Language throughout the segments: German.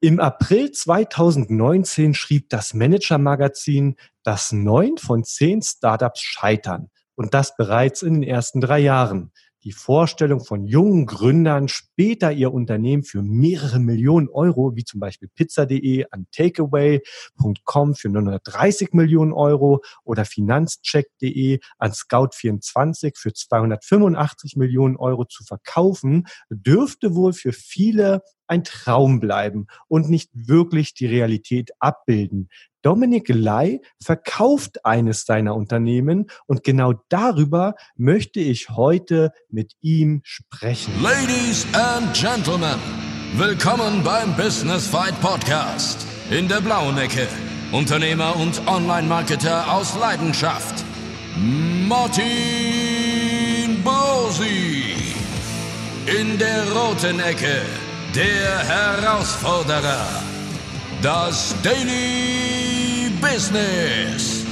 Im April 2019 schrieb das Manager-Magazin, dass neun von zehn Startups scheitern. Und das bereits in den ersten drei Jahren die Vorstellung von jungen Gründern, später ihr Unternehmen für mehrere Millionen Euro, wie zum Beispiel pizza.de an takeaway.com für 930 Millionen Euro oder finanzcheck.de an scout24 für 285 Millionen Euro zu verkaufen, dürfte wohl für viele ein Traum bleiben und nicht wirklich die Realität abbilden. Dominik Lai verkauft eines seiner Unternehmen und genau darüber möchte ich heute mit ihm sprechen. Ladies and Gentlemen, willkommen beim Business Fight Podcast. In der blauen Ecke, Unternehmer und Online-Marketer aus Leidenschaft, Martin Bosi. In der roten Ecke, der Herausforderer, das Daily Business.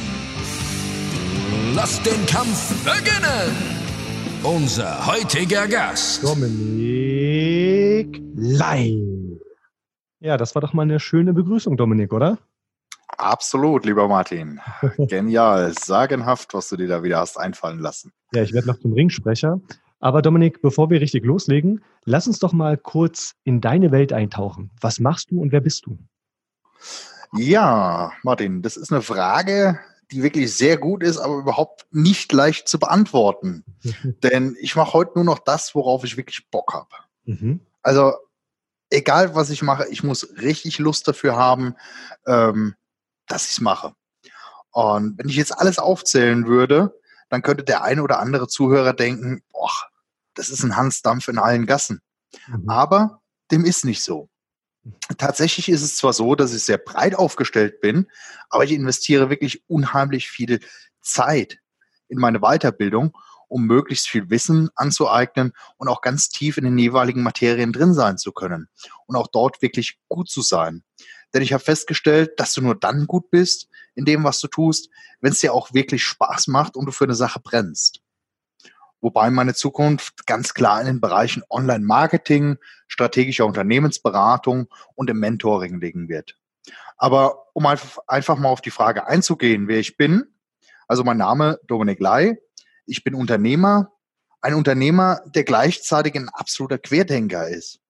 Lass den Kampf beginnen. Unser heutiger Gast. Dominik Lai. Ja, das war doch mal eine schöne Begrüßung, Dominik, oder? Absolut, lieber Martin. Genial, sagenhaft, was du dir da wieder hast einfallen lassen. Ja, ich werde noch zum Ringsprecher. Aber Dominik, bevor wir richtig loslegen, lass uns doch mal kurz in deine Welt eintauchen. Was machst du und wer bist du? Ja, Martin, das ist eine Frage, die wirklich sehr gut ist, aber überhaupt nicht leicht zu beantworten. Denn ich mache heute nur noch das, worauf ich wirklich Bock habe. Mhm. Also egal, was ich mache, ich muss richtig Lust dafür haben, ähm, dass ich es mache. Und wenn ich jetzt alles aufzählen würde, dann könnte der eine oder andere Zuhörer denken, boah, das ist ein Hansdampf in allen Gassen. Mhm. Aber dem ist nicht so. Tatsächlich ist es zwar so, dass ich sehr breit aufgestellt bin, aber ich investiere wirklich unheimlich viel Zeit in meine Weiterbildung, um möglichst viel Wissen anzueignen und auch ganz tief in den jeweiligen Materien drin sein zu können und auch dort wirklich gut zu sein. Denn ich habe festgestellt, dass du nur dann gut bist in dem, was du tust, wenn es dir auch wirklich Spaß macht und du für eine Sache brennst wobei meine Zukunft ganz klar in den Bereichen Online-Marketing, strategischer Unternehmensberatung und im Mentoring liegen wird. Aber um einfach mal auf die Frage einzugehen, wer ich bin, also mein Name Dominik Lai, ich bin Unternehmer, ein Unternehmer, der gleichzeitig ein absoluter Querdenker ist.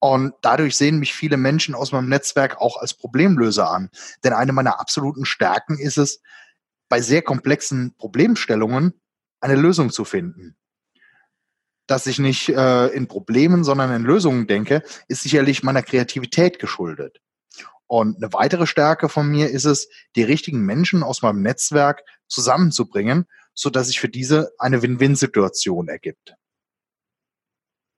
Und dadurch sehen mich viele Menschen aus meinem Netzwerk auch als Problemlöser an. Denn eine meiner absoluten Stärken ist es, bei sehr komplexen Problemstellungen eine Lösung zu finden. Dass ich nicht äh, in Problemen, sondern in Lösungen denke, ist sicherlich meiner Kreativität geschuldet. Und eine weitere Stärke von mir ist es, die richtigen Menschen aus meinem Netzwerk zusammenzubringen, so dass sich für diese eine Win-Win-Situation ergibt.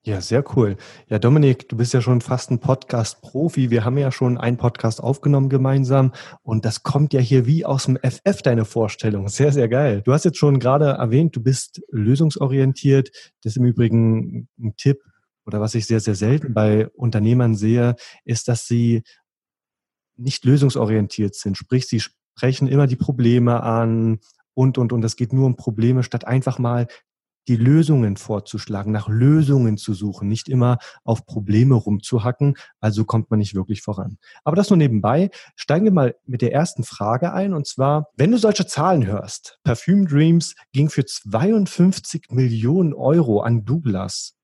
Ja, sehr cool. Ja, Dominik, du bist ja schon fast ein Podcast-Profi. Wir haben ja schon einen Podcast aufgenommen gemeinsam und das kommt ja hier wie aus dem FF, deine Vorstellung. Sehr, sehr geil. Du hast jetzt schon gerade erwähnt, du bist lösungsorientiert. Das ist im Übrigen ein Tipp oder was ich sehr, sehr selten bei Unternehmern sehe, ist, dass sie nicht lösungsorientiert sind. Sprich, sie sprechen immer die Probleme an, und, und, und. Es geht nur um Probleme, statt einfach mal die Lösungen vorzuschlagen, nach Lösungen zu suchen, nicht immer auf Probleme rumzuhacken, also kommt man nicht wirklich voran. Aber das nur nebenbei. Steigen wir mal mit der ersten Frage ein und zwar, wenn du solche Zahlen hörst, Perfume Dreams ging für 52 Millionen Euro an Douglas.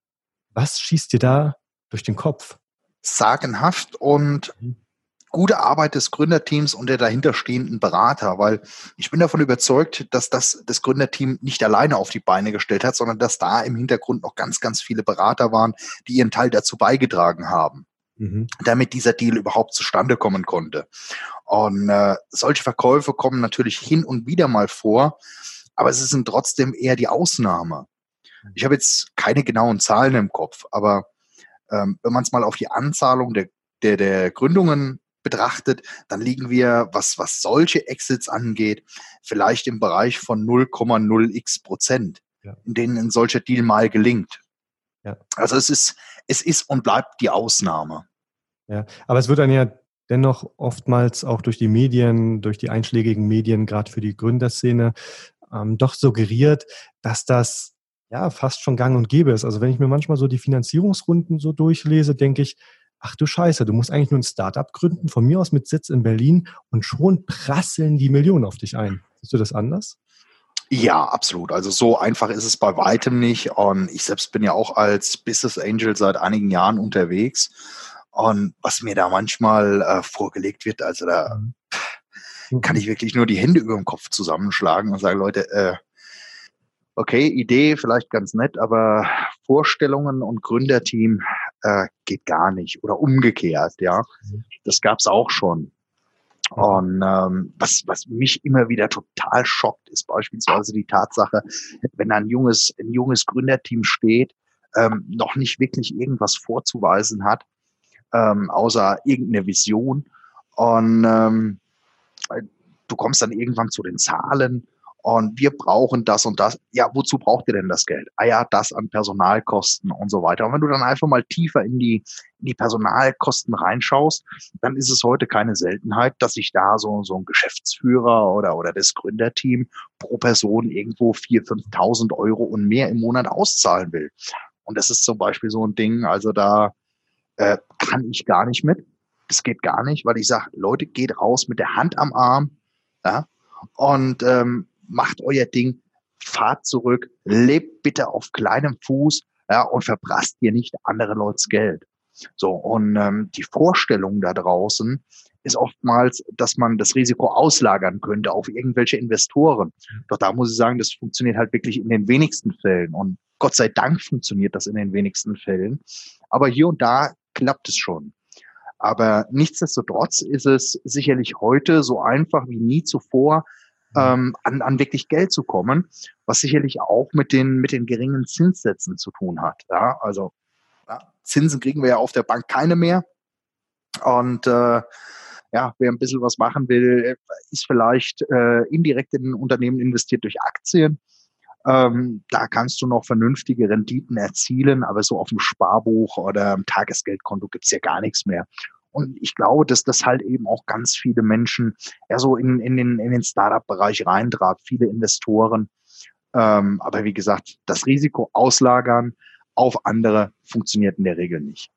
Was schießt dir da durch den Kopf? Sagenhaft und mhm gute Arbeit des Gründerteams und der dahinterstehenden Berater, weil ich bin davon überzeugt, dass das das Gründerteam nicht alleine auf die Beine gestellt hat, sondern dass da im Hintergrund noch ganz, ganz viele Berater waren, die ihren Teil dazu beigetragen haben, mhm. damit dieser Deal überhaupt zustande kommen konnte. Und äh, solche Verkäufe kommen natürlich hin und wieder mal vor, aber es sind trotzdem eher die Ausnahme. Ich habe jetzt keine genauen Zahlen im Kopf, aber ähm, wenn man es mal auf die Anzahlung der, der, der Gründungen betrachtet, dann liegen wir, was, was solche Exits angeht, vielleicht im Bereich von 0,0x Prozent, ja. in denen ein solcher Deal mal gelingt. Ja. Also es ist, es ist und bleibt die Ausnahme. Ja, aber es wird dann ja dennoch oftmals auch durch die Medien, durch die einschlägigen Medien, gerade für die Gründerszene, ähm, doch suggeriert, dass das ja fast schon gang und gäbe ist. Also wenn ich mir manchmal so die Finanzierungsrunden so durchlese, denke ich, ach du Scheiße, du musst eigentlich nur ein Startup gründen, von mir aus mit Sitz in Berlin und schon prasseln die Millionen auf dich ein. Siehst du das anders? Ja, absolut. Also so einfach ist es bei weitem nicht. Und ich selbst bin ja auch als Business Angel seit einigen Jahren unterwegs. Und was mir da manchmal äh, vorgelegt wird, also da mhm. kann ich wirklich nur die Hände über dem Kopf zusammenschlagen und sagen, Leute, äh, okay, Idee vielleicht ganz nett, aber Vorstellungen und Gründerteam äh, geht gar nicht. Oder umgekehrt, ja. Mhm. Das gab's auch schon. Und ähm, was, was mich immer wieder total schockt, ist beispielsweise die Tatsache, wenn ein junges, ein junges Gründerteam steht, ähm, noch nicht wirklich irgendwas vorzuweisen hat, ähm, außer irgendeine Vision. Und ähm, du kommst dann irgendwann zu den Zahlen und wir brauchen das und das. Ja, wozu braucht ihr denn das Geld? Ah ja, das an Personalkosten und so weiter. Und wenn du dann einfach mal tiefer in die, in die Personalkosten reinschaust, dann ist es heute keine Seltenheit, dass sich da so, so ein Geschäftsführer oder, oder das Gründerteam pro Person irgendwo 4.000, 5.000 Euro und mehr im Monat auszahlen will. Und das ist zum Beispiel so ein Ding, also da äh, kann ich gar nicht mit. Das geht gar nicht, weil ich sage, Leute, geht raus mit der Hand am Arm, ja, und ähm, macht euer Ding, fahrt zurück, lebt bitte auf kleinem Fuß ja, und verprasst ihr nicht andere Leute Geld. So, und ähm, die Vorstellung da draußen ist oftmals, dass man das Risiko auslagern könnte auf irgendwelche Investoren. Doch da muss ich sagen, das funktioniert halt wirklich in den wenigsten Fällen. Und Gott sei Dank funktioniert das in den wenigsten Fällen. Aber hier und da klappt es schon. Aber nichtsdestotrotz ist es sicherlich heute so einfach wie nie zuvor, ähm, an, an wirklich Geld zu kommen, was sicherlich auch mit den, mit den geringen Zinssätzen zu tun hat. Ja, also ja, Zinsen kriegen wir ja auf der Bank keine mehr. Und äh, ja, wer ein bisschen was machen will, ist vielleicht äh, indirekt in ein Unternehmen investiert durch Aktien. Ähm, da kannst du noch vernünftige Renditen erzielen, aber so auf dem Sparbuch oder im Tagesgeldkonto gibt's ja gar nichts mehr. Und ich glaube, dass das halt eben auch ganz viele Menschen ja so in, in den, in den Startup-Bereich reintreibt, viele Investoren. Ähm, aber wie gesagt, das Risiko auslagern auf andere funktioniert in der Regel nicht.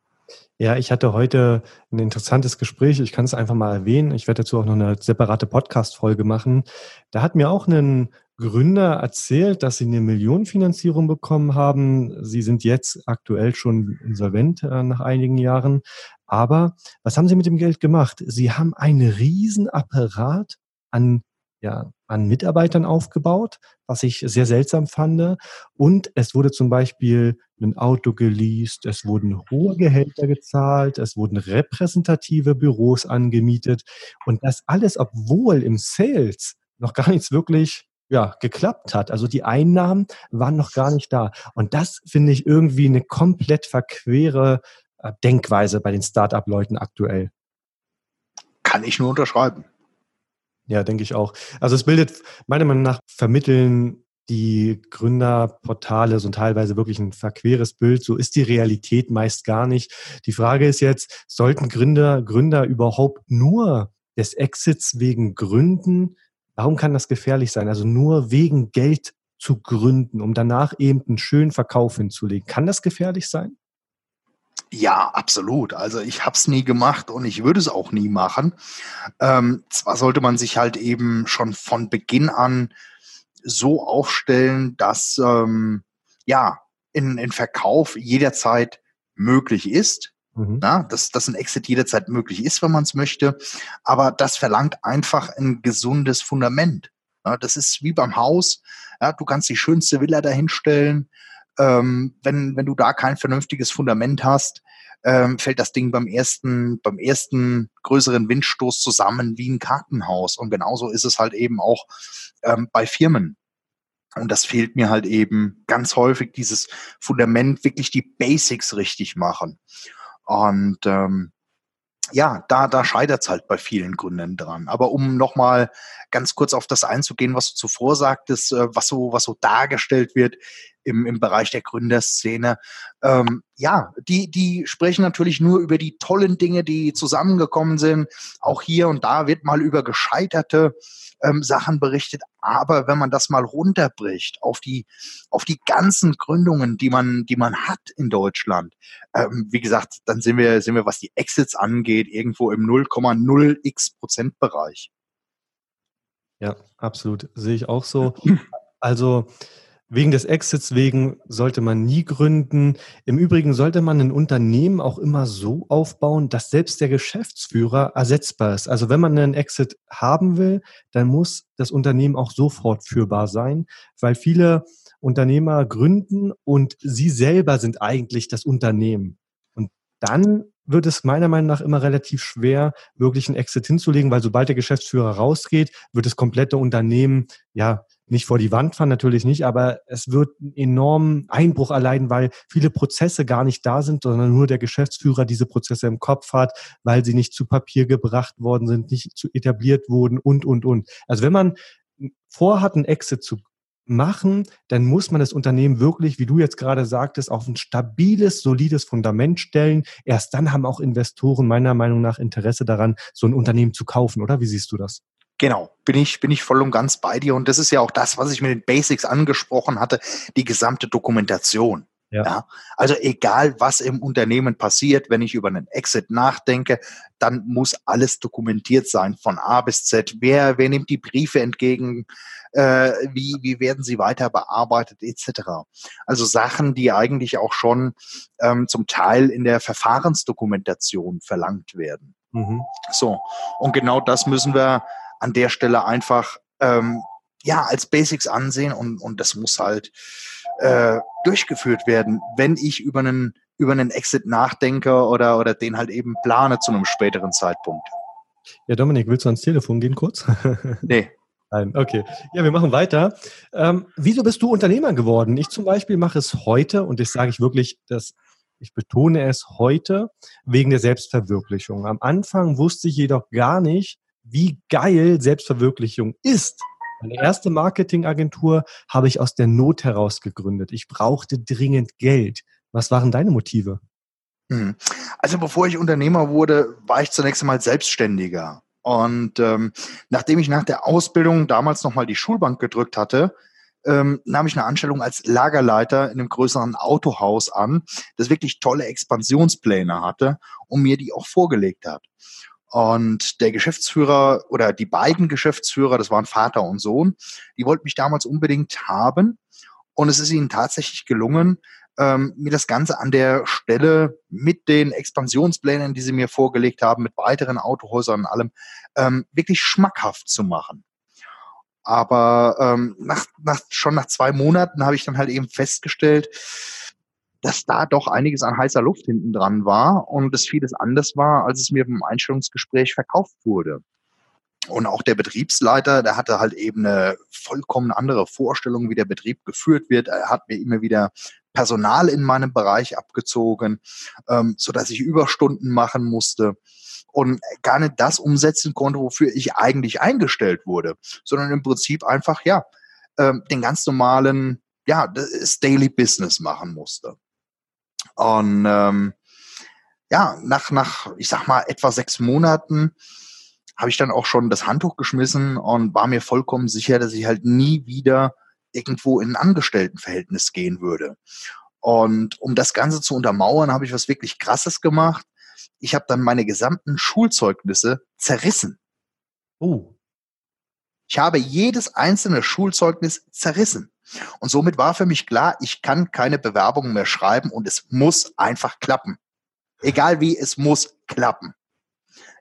Ja, ich hatte heute ein interessantes Gespräch. Ich kann es einfach mal erwähnen. Ich werde dazu auch noch eine separate Podcast-Folge machen. Da hat mir auch ein Gründer erzählt, dass sie eine Millionenfinanzierung bekommen haben. Sie sind jetzt aktuell schon insolvent äh, nach einigen Jahren. Aber was haben sie mit dem Geld gemacht? Sie haben einen Riesenapparat an ja, an Mitarbeitern aufgebaut, was ich sehr seltsam fand. Und es wurde zum Beispiel ein Auto geleast, es wurden hohe Gehälter gezahlt, es wurden repräsentative Büros angemietet. Und das alles, obwohl im Sales noch gar nichts wirklich ja, geklappt hat. Also die Einnahmen waren noch gar nicht da. Und das finde ich irgendwie eine komplett verquere äh, Denkweise bei den Start-up-Leuten aktuell. Kann ich nur unterschreiben. Ja, denke ich auch. Also es bildet meiner Meinung nach vermitteln die Gründerportale so teilweise wirklich ein verqueres Bild. So ist die Realität meist gar nicht. Die Frage ist jetzt, sollten Gründer, Gründer überhaupt nur des Exits wegen Gründen Warum kann das gefährlich sein? Also nur wegen Geld zu gründen, um danach eben einen schönen Verkauf hinzulegen. Kann das gefährlich sein? Ja, absolut. Also ich habe es nie gemacht und ich würde es auch nie machen. Ähm, zwar sollte man sich halt eben schon von Beginn an so aufstellen, dass ähm, ja in, in Verkauf jederzeit möglich ist. Mhm. Ja, dass, dass ein Exit jederzeit möglich ist, wenn man es möchte. Aber das verlangt einfach ein gesundes Fundament. Ja, das ist wie beim Haus. Ja, du kannst die schönste Villa dahinstellen. Ähm, wenn, wenn du da kein vernünftiges Fundament hast, ähm, fällt das Ding beim ersten, beim ersten größeren Windstoß zusammen wie ein Kartenhaus. Und genauso ist es halt eben auch ähm, bei Firmen. Und das fehlt mir halt eben ganz häufig, dieses Fundament, wirklich die Basics richtig machen. Und ähm, ja, da, da scheitert es halt bei vielen Gründen dran. Aber um nochmal ganz kurz auf das einzugehen, was du zuvor sagtest, äh, was so, was so dargestellt wird, im, im Bereich der Gründerszene. Ähm, ja, die, die sprechen natürlich nur über die tollen Dinge, die zusammengekommen sind. Auch hier und da wird mal über gescheiterte ähm, Sachen berichtet. Aber wenn man das mal runterbricht auf die, auf die ganzen Gründungen, die man, die man hat in Deutschland, ähm, wie gesagt, dann sind wir, sind wir, was die Exits angeht, irgendwo im 0,0 x Prozent Bereich. Ja, absolut. Sehe ich auch so. Also Wegen des Exits wegen sollte man nie gründen. Im Übrigen sollte man ein Unternehmen auch immer so aufbauen, dass selbst der Geschäftsführer ersetzbar ist. Also wenn man einen Exit haben will, dann muss das Unternehmen auch sofort führbar sein, weil viele Unternehmer gründen und sie selber sind eigentlich das Unternehmen. Und dann wird es meiner Meinung nach immer relativ schwer, wirklich einen Exit hinzulegen, weil sobald der Geschäftsführer rausgeht, wird das komplette Unternehmen ja nicht vor die Wand fahren, natürlich nicht, aber es wird einen enormen Einbruch erleiden, weil viele Prozesse gar nicht da sind, sondern nur der Geschäftsführer diese Prozesse im Kopf hat, weil sie nicht zu Papier gebracht worden sind, nicht zu etabliert wurden und, und, und. Also wenn man vorhat, einen Exit zu machen, dann muss man das Unternehmen wirklich, wie du jetzt gerade sagtest, auf ein stabiles, solides Fundament stellen. Erst dann haben auch Investoren meiner Meinung nach Interesse daran, so ein Unternehmen zu kaufen, oder? Wie siehst du das? Genau, bin ich, bin ich voll und ganz bei dir. Und das ist ja auch das, was ich mit den Basics angesprochen hatte, die gesamte Dokumentation. Ja. ja. Also egal, was im Unternehmen passiert, wenn ich über einen Exit nachdenke, dann muss alles dokumentiert sein von A bis Z. Wer, wer nimmt die Briefe entgegen? Äh, wie, wie werden sie weiter bearbeitet etc. Also Sachen, die eigentlich auch schon ähm, zum Teil in der Verfahrensdokumentation verlangt werden. Mhm. So, und genau das müssen wir an der Stelle einfach ähm, ja als Basics ansehen und, und das muss halt äh, durchgeführt werden, wenn ich über einen über einen Exit nachdenke oder oder den halt eben plane zu einem späteren Zeitpunkt. Ja, Dominik, willst du ans Telefon gehen kurz? nee. Nein, okay. Ja, wir machen weiter. Ähm, wieso bist du Unternehmer geworden? Ich zum Beispiel mache es heute und das sage ich wirklich, dass ich betone es heute wegen der Selbstverwirklichung. Am Anfang wusste ich jedoch gar nicht, wie geil Selbstverwirklichung ist. Meine erste Marketingagentur habe ich aus der Not heraus gegründet. Ich brauchte dringend Geld. Was waren deine Motive? Hm. Also bevor ich Unternehmer wurde, war ich zunächst einmal Selbstständiger. Und ähm, nachdem ich nach der Ausbildung damals nochmal die Schulbank gedrückt hatte, ähm, nahm ich eine Anstellung als Lagerleiter in einem größeren Autohaus an, das wirklich tolle Expansionspläne hatte und mir die auch vorgelegt hat. Und der Geschäftsführer oder die beiden Geschäftsführer, das waren Vater und Sohn, die wollten mich damals unbedingt haben. Und es ist ihnen tatsächlich gelungen, ähm, mir das Ganze an der Stelle mit den Expansionsplänen, die sie mir vorgelegt haben, mit weiteren Autohäusern und allem, ähm, wirklich schmackhaft zu machen. Aber ähm, nach, nach, schon nach zwei Monaten habe ich dann halt eben festgestellt, dass da doch einiges an heißer Luft hinten dran war und es vieles anders war, als es mir beim Einstellungsgespräch verkauft wurde. Und auch der Betriebsleiter, der hatte halt eben eine vollkommen andere Vorstellung, wie der Betrieb geführt wird. Er hat mir immer wieder Personal in meinem Bereich abgezogen, ähm, so dass ich Überstunden machen musste und gar nicht das umsetzen konnte, wofür ich eigentlich eingestellt wurde, sondern im Prinzip einfach ja ähm, den ganz normalen ja das Daily Business machen musste. Und ähm, ja, nach, nach, ich sag mal, etwa sechs Monaten habe ich dann auch schon das Handtuch geschmissen und war mir vollkommen sicher, dass ich halt nie wieder irgendwo in ein Angestelltenverhältnis gehen würde. Und um das Ganze zu untermauern, habe ich was wirklich Krasses gemacht. Ich habe dann meine gesamten Schulzeugnisse zerrissen. Oh. Ich habe jedes einzelne Schulzeugnis zerrissen. Und somit war für mich klar, ich kann keine Bewerbungen mehr schreiben und es muss einfach klappen. Egal wie, es muss klappen.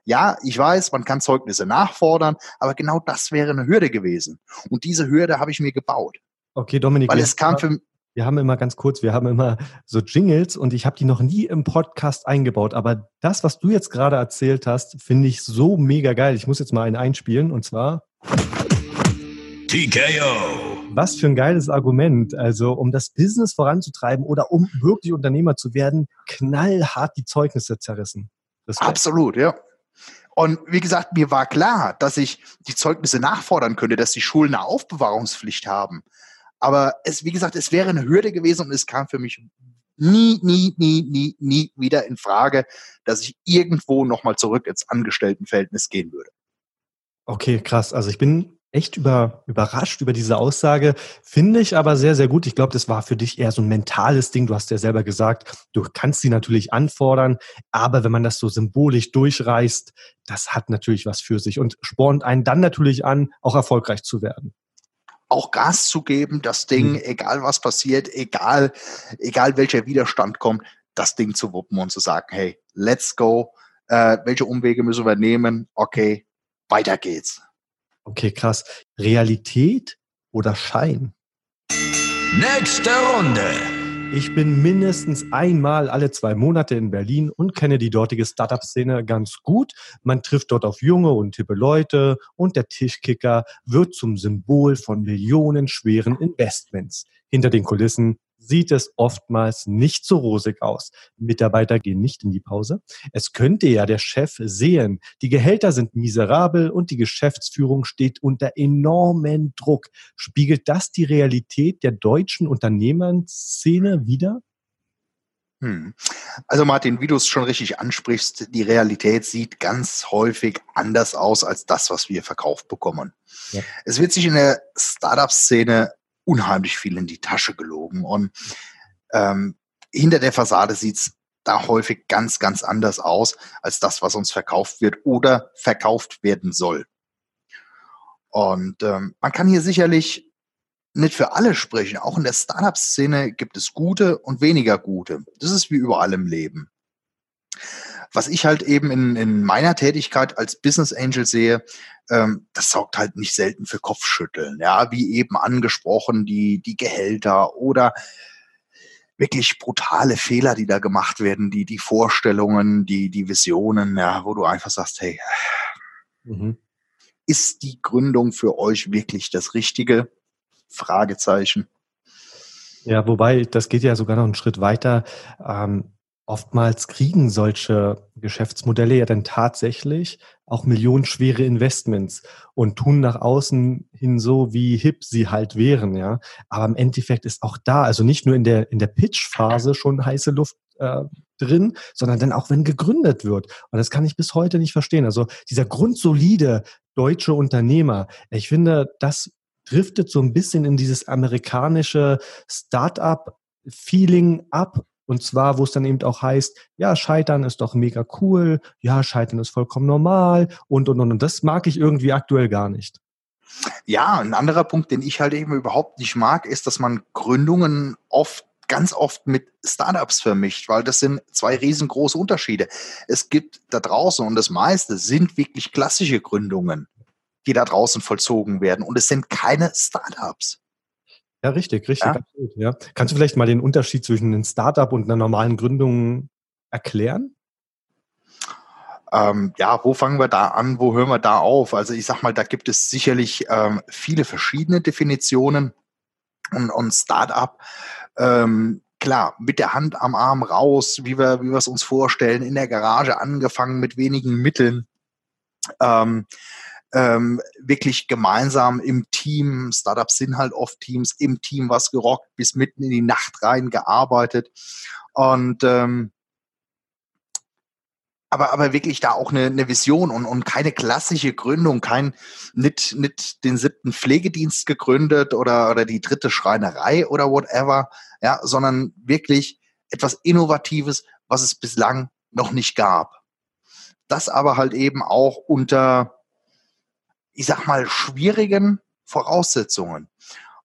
Ja, ich weiß, man kann Zeugnisse nachfordern, aber genau das wäre eine Hürde gewesen. Und diese Hürde habe ich mir gebaut. Okay, Dominik. Weil es kam für wir haben immer ganz kurz, wir haben immer so Jingles und ich habe die noch nie im Podcast eingebaut. Aber das, was du jetzt gerade erzählt hast, finde ich so mega geil. Ich muss jetzt mal einen einspielen und zwar. TKO. Was für ein geiles Argument. Also, um das Business voranzutreiben oder um wirklich Unternehmer zu werden, knallhart die Zeugnisse zerrissen. Absolut, ja. Und wie gesagt, mir war klar, dass ich die Zeugnisse nachfordern könnte, dass die Schulen eine Aufbewahrungspflicht haben. Aber es, wie gesagt, es wäre eine Hürde gewesen und es kam für mich nie, nie, nie, nie, nie wieder in Frage, dass ich irgendwo nochmal zurück ins Angestelltenverhältnis gehen würde. Okay, krass. Also ich bin echt über, überrascht über diese Aussage. Finde ich aber sehr, sehr gut. Ich glaube, das war für dich eher so ein mentales Ding. Du hast ja selber gesagt, du kannst sie natürlich anfordern, aber wenn man das so symbolisch durchreißt, das hat natürlich was für sich und spornt einen dann natürlich an, auch erfolgreich zu werden auch Gas zu geben, das Ding, mhm. egal was passiert, egal, egal welcher Widerstand kommt, das Ding zu wuppen und zu sagen, hey, let's go, äh, welche Umwege müssen wir nehmen? Okay, weiter geht's. Okay, krass. Realität oder Schein? Nächste Runde. Ich bin mindestens einmal alle zwei Monate in Berlin und kenne die dortige Startup-Szene ganz gut. Man trifft dort auf junge und hippe Leute und der Tischkicker wird zum Symbol von millionenschweren Investments. Hinter den Kulissen sieht es oftmals nicht so rosig aus. Mitarbeiter gehen nicht in die Pause. Es könnte ja der Chef sehen. Die Gehälter sind miserabel und die Geschäftsführung steht unter enormen Druck. Spiegelt das die Realität der deutschen Unternehmerszene wider? Hm. Also Martin, wie du es schon richtig ansprichst, die Realität sieht ganz häufig anders aus als das, was wir verkauft bekommen. Ja. Es wird sich in der Startup-Szene unheimlich viel in die Tasche gelogen. Und ähm, hinter der Fassade sieht's da häufig ganz, ganz anders aus als das, was uns verkauft wird oder verkauft werden soll. Und ähm, man kann hier sicherlich nicht für alle sprechen. Auch in der Startup-Szene gibt es gute und weniger gute. Das ist wie überall im Leben. Was ich halt eben in, in meiner Tätigkeit als Business Angel sehe, ähm, das sorgt halt nicht selten für Kopfschütteln. Ja, wie eben angesprochen, die, die Gehälter oder wirklich brutale Fehler, die da gemacht werden, die, die Vorstellungen, die, die Visionen, ja, wo du einfach sagst, hey, mhm. ist die Gründung für euch wirklich das Richtige? Fragezeichen. Ja, wobei, das geht ja sogar noch einen Schritt weiter. Ähm, oftmals kriegen solche Geschäftsmodelle ja dann tatsächlich auch millionenschwere Investments und tun nach außen hin so, wie hip sie halt wären, ja. Aber im Endeffekt ist auch da, also nicht nur in der, in der Pitch-Phase schon heiße Luft äh, drin, sondern dann auch, wenn gegründet wird. Und das kann ich bis heute nicht verstehen. Also dieser grundsolide deutsche Unternehmer, ich finde, das driftet so ein bisschen in dieses amerikanische Start-up-Feeling ab und zwar, wo es dann eben auch heißt, ja, Scheitern ist doch mega cool, ja, Scheitern ist vollkommen normal und, und, und. Und das mag ich irgendwie aktuell gar nicht. Ja, ein anderer Punkt, den ich halt eben überhaupt nicht mag, ist, dass man Gründungen oft ganz oft mit Startups vermischt, weil das sind zwei riesengroße Unterschiede. Es gibt da draußen und das meiste sind wirklich klassische Gründungen, die da draußen vollzogen werden und es sind keine Startups. Ja, richtig, richtig. Ja? Absolut, ja. Kannst du vielleicht mal den Unterschied zwischen einem Startup und einer normalen Gründung erklären? Ähm, ja, wo fangen wir da an? Wo hören wir da auf? Also ich sag mal, da gibt es sicherlich ähm, viele verschiedene Definitionen und, und Startup. Ähm, klar, mit der Hand am Arm raus, wie wir, wie wir es uns vorstellen, in der Garage angefangen mit wenigen Mitteln. Ähm, ähm, wirklich gemeinsam im Team, Startups sind halt oft Teams, im Team was gerockt, bis mitten in die Nacht rein gearbeitet. Und ähm, aber, aber wirklich da auch eine, eine Vision und, und keine klassische Gründung, kein nicht, nicht den siebten Pflegedienst gegründet oder, oder die dritte Schreinerei oder whatever, ja, sondern wirklich etwas Innovatives, was es bislang noch nicht gab. Das aber halt eben auch unter ich sag mal, schwierigen Voraussetzungen.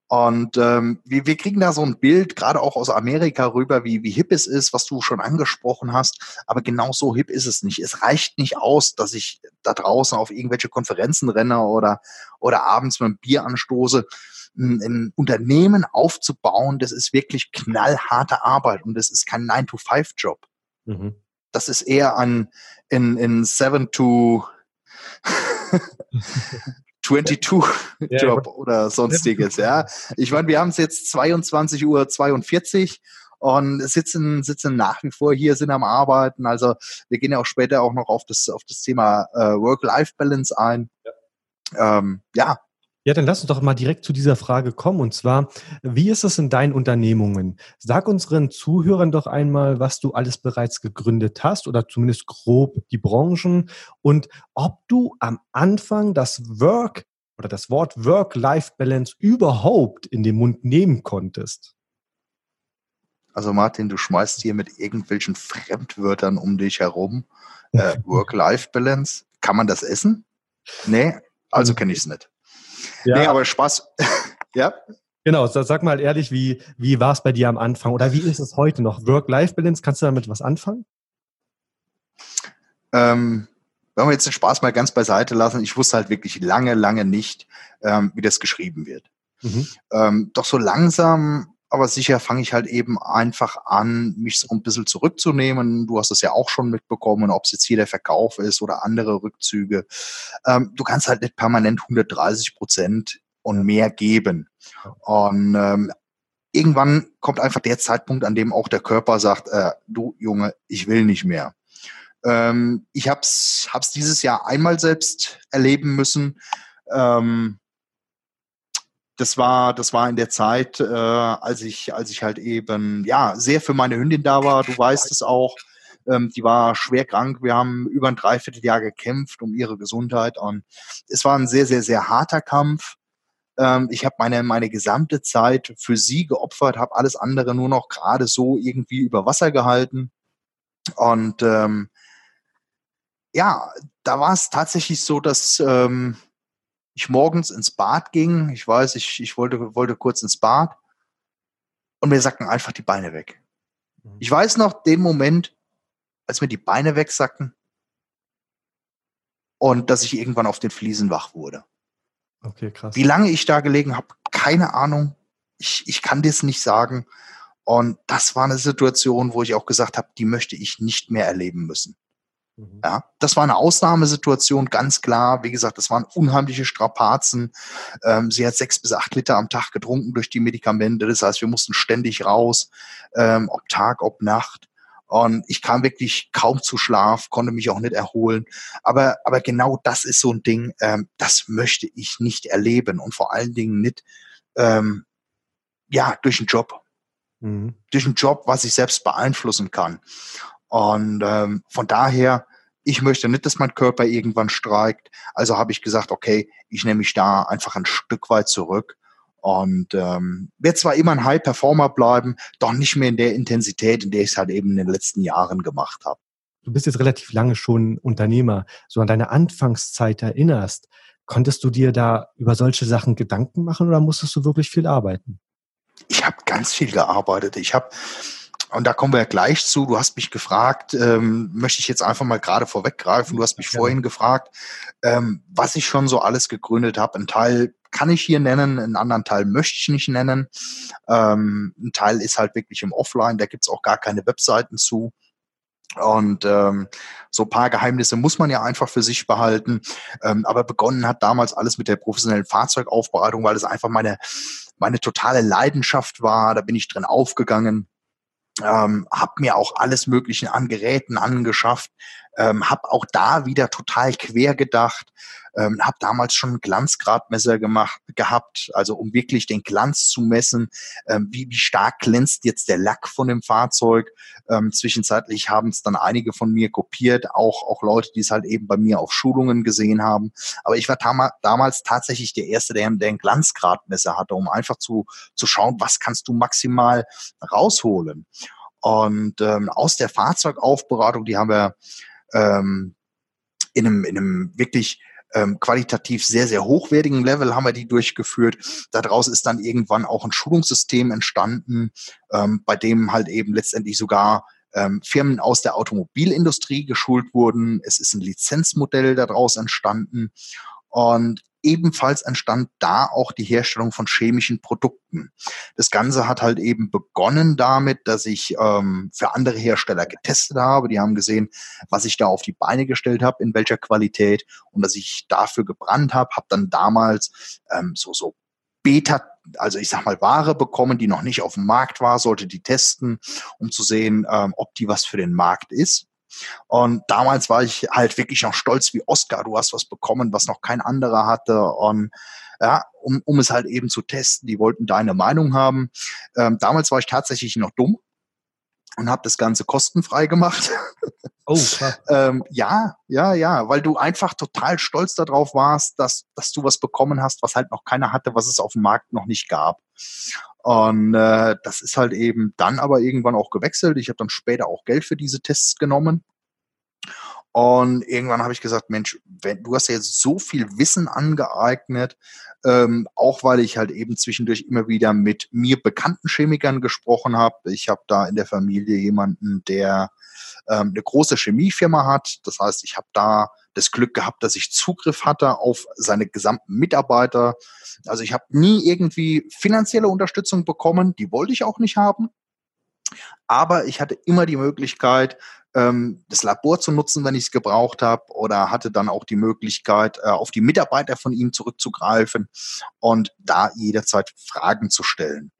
Und ähm, wir, wir kriegen da so ein Bild, gerade auch aus Amerika rüber, wie, wie hip es ist, was du schon angesprochen hast. Aber genau so hip ist es nicht. Es reicht nicht aus, dass ich da draußen auf irgendwelche Konferenzen renne oder, oder abends mit einem Bier anstoße. Ein, ein Unternehmen aufzubauen, das ist wirklich knallharte Arbeit und das ist kein 9-to-5-Job. Mhm. Das ist eher ein in, in 7 to 22-Job oder sonstiges, ja. Ich meine, wir haben es jetzt 22 Uhr 42 und sitzen, sitzen nach wie vor hier, sind am Arbeiten. Also wir gehen ja auch später auch noch auf das, auf das Thema äh, Work-Life-Balance ein. Ja. Ähm, ja, Ja, dann lass uns doch mal direkt zu dieser Frage kommen. Und zwar, wie ist es in deinen Unternehmungen? Sag unseren Zuhörern doch einmal, was du alles bereits gegründet hast oder zumindest grob die Branchen und ob du am Anfang das Work oder das Wort Work-Life-Balance überhaupt in den Mund nehmen konntest. Also Martin, du schmeißt hier mit irgendwelchen Fremdwörtern um dich herum. Äh, Work-Life-Balance, kann man das essen? Nee, also kenne ich es nicht. Ja. Nee, aber Spaß. ja. Genau, sag mal ehrlich, wie, wie war es bei dir am Anfang oder wie ist es heute noch? Work-Life-Balance, kannst du damit was anfangen? Ähm, wenn wir jetzt den Spaß mal ganz beiseite lassen, ich wusste halt wirklich lange, lange nicht, ähm, wie das geschrieben wird. Mhm. Ähm, doch so langsam, aber sicher fange ich halt eben einfach an, mich so ein bisschen zurückzunehmen. Du hast es ja auch schon mitbekommen, ob es jetzt hier der Verkauf ist oder andere Rückzüge. Ähm, du kannst halt nicht permanent 130 Prozent und mehr geben. Und ähm, irgendwann kommt einfach der Zeitpunkt, an dem auch der Körper sagt, äh, du Junge, ich will nicht mehr. Ähm, ich habe es hab's dieses Jahr einmal selbst erleben müssen. Ähm, das war, das war in der Zeit, äh, als ich, als ich halt eben, ja, sehr für meine Hündin da war. Du weißt es auch. Ähm, die war schwer krank. Wir haben über ein Dreivierteljahr gekämpft um ihre Gesundheit und es war ein sehr, sehr, sehr harter Kampf. Ähm, ich habe meine, meine gesamte Zeit für sie geopfert, habe alles andere nur noch gerade so irgendwie über Wasser gehalten. Und ähm, ja, da war es tatsächlich so, dass ähm, ich morgens ins Bad ging. Ich weiß, ich, ich wollte, wollte kurz ins Bad und mir sacken einfach die Beine weg. Mhm. Ich weiß noch den Moment, als mir die Beine wegsacken und dass ich irgendwann auf den Fliesen wach wurde. Okay, krass. Wie lange ich da gelegen habe, keine Ahnung. Ich, ich kann das nicht sagen. Und das war eine Situation, wo ich auch gesagt habe, die möchte ich nicht mehr erleben müssen. Mhm. Ja, das war eine Ausnahmesituation, ganz klar. Wie gesagt, das waren unheimliche Strapazen. Ähm, sie hat sechs bis acht Liter am Tag getrunken durch die Medikamente. Das heißt, wir mussten ständig raus, ähm, ob Tag, ob Nacht. Und ich kam wirklich kaum zu Schlaf, konnte mich auch nicht erholen. Aber, aber genau das ist so ein Ding, ähm, das möchte ich nicht erleben und vor allen Dingen nicht, ähm, ja, durch einen Job. Mhm. Durch einen Job, was ich selbst beeinflussen kann. Und ähm, von daher, ich möchte nicht, dass mein Körper irgendwann streikt. Also habe ich gesagt, okay, ich nehme mich da einfach ein Stück weit zurück und ähm, werde zwar immer ein High Performer bleiben, doch nicht mehr in der Intensität, in der ich es halt eben in den letzten Jahren gemacht habe. Du bist jetzt relativ lange schon Unternehmer. So an deine Anfangszeit erinnerst, konntest du dir da über solche Sachen Gedanken machen oder musstest du wirklich viel arbeiten? Ich habe ganz viel gearbeitet. Ich habe und da kommen wir ja gleich zu. Du hast mich gefragt, ähm, möchte ich jetzt einfach mal gerade vorweggreifen. Du hast mich ja. vorhin gefragt, ähm, was ich schon so alles gegründet habe. Ein Teil kann ich hier nennen, einen anderen Teil möchte ich nicht nennen. Ähm, ein Teil ist halt wirklich im Offline, da gibt's auch gar keine Webseiten zu. Und ähm, so paar Geheimnisse muss man ja einfach für sich behalten. Ähm, aber begonnen hat damals alles mit der professionellen Fahrzeugaufbereitung, weil es einfach meine, meine totale Leidenschaft war. Da bin ich drin aufgegangen ähm, habe mir auch alles Mögliche an Geräten angeschafft, ähm, habe auch da wieder total quer gedacht, ähm, habe damals schon Glanzgradmesser gemacht gehabt, also um wirklich den Glanz zu messen, ähm, wie, wie stark glänzt jetzt der Lack von dem Fahrzeug. Ähm, zwischenzeitlich haben es dann einige von mir kopiert, auch auch Leute, die es halt eben bei mir auf Schulungen gesehen haben. Aber ich war tam damals tatsächlich der erste, der, der ein Glanzgradmesser hatte, um einfach zu zu schauen, was kannst du maximal rausholen. Und ähm, aus der Fahrzeugaufberatung, die haben wir ähm, in einem, in einem wirklich ähm, qualitativ sehr, sehr hochwertigen Level haben wir die durchgeführt. Daraus ist dann irgendwann auch ein Schulungssystem entstanden, ähm, bei dem halt eben letztendlich sogar ähm, Firmen aus der Automobilindustrie geschult wurden. Es ist ein Lizenzmodell daraus entstanden. Und ebenfalls entstand da auch die Herstellung von chemischen Produkten. Das Ganze hat halt eben begonnen damit, dass ich ähm, für andere Hersteller getestet habe. Die haben gesehen, was ich da auf die Beine gestellt habe, in welcher Qualität und dass ich dafür gebrannt habe. Habe dann damals ähm, so so Beta also ich sag mal, Ware bekommen, die noch nicht auf dem Markt war, sollte die testen, um zu sehen, ähm, ob die was für den Markt ist. Und damals war ich halt wirklich noch stolz wie Oscar. Du hast was bekommen, was noch kein anderer hatte. Und ja, um, um es halt eben zu testen. Die wollten deine Meinung haben. Ähm, damals war ich tatsächlich noch dumm und habe das Ganze kostenfrei gemacht. Oh, ähm, ja, ja, ja, weil du einfach total stolz darauf warst, dass, dass du was bekommen hast, was halt noch keiner hatte, was es auf dem Markt noch nicht gab. Und äh, das ist halt eben dann aber irgendwann auch gewechselt. Ich habe dann später auch Geld für diese Tests genommen. Und irgendwann habe ich gesagt, Mensch, wenn, du hast ja jetzt so viel Wissen angeeignet, ähm, auch weil ich halt eben zwischendurch immer wieder mit mir bekannten Chemikern gesprochen habe. Ich habe da in der Familie jemanden, der ähm, eine große Chemiefirma hat. Das heißt, ich habe da das Glück gehabt, dass ich Zugriff hatte auf seine gesamten Mitarbeiter. Also ich habe nie irgendwie finanzielle Unterstützung bekommen, die wollte ich auch nicht haben. Aber ich hatte immer die Möglichkeit, ähm, das Labor zu nutzen, wenn ich es gebraucht habe, oder hatte dann auch die Möglichkeit, äh, auf die Mitarbeiter von ihm zurückzugreifen und da jederzeit Fragen zu stellen.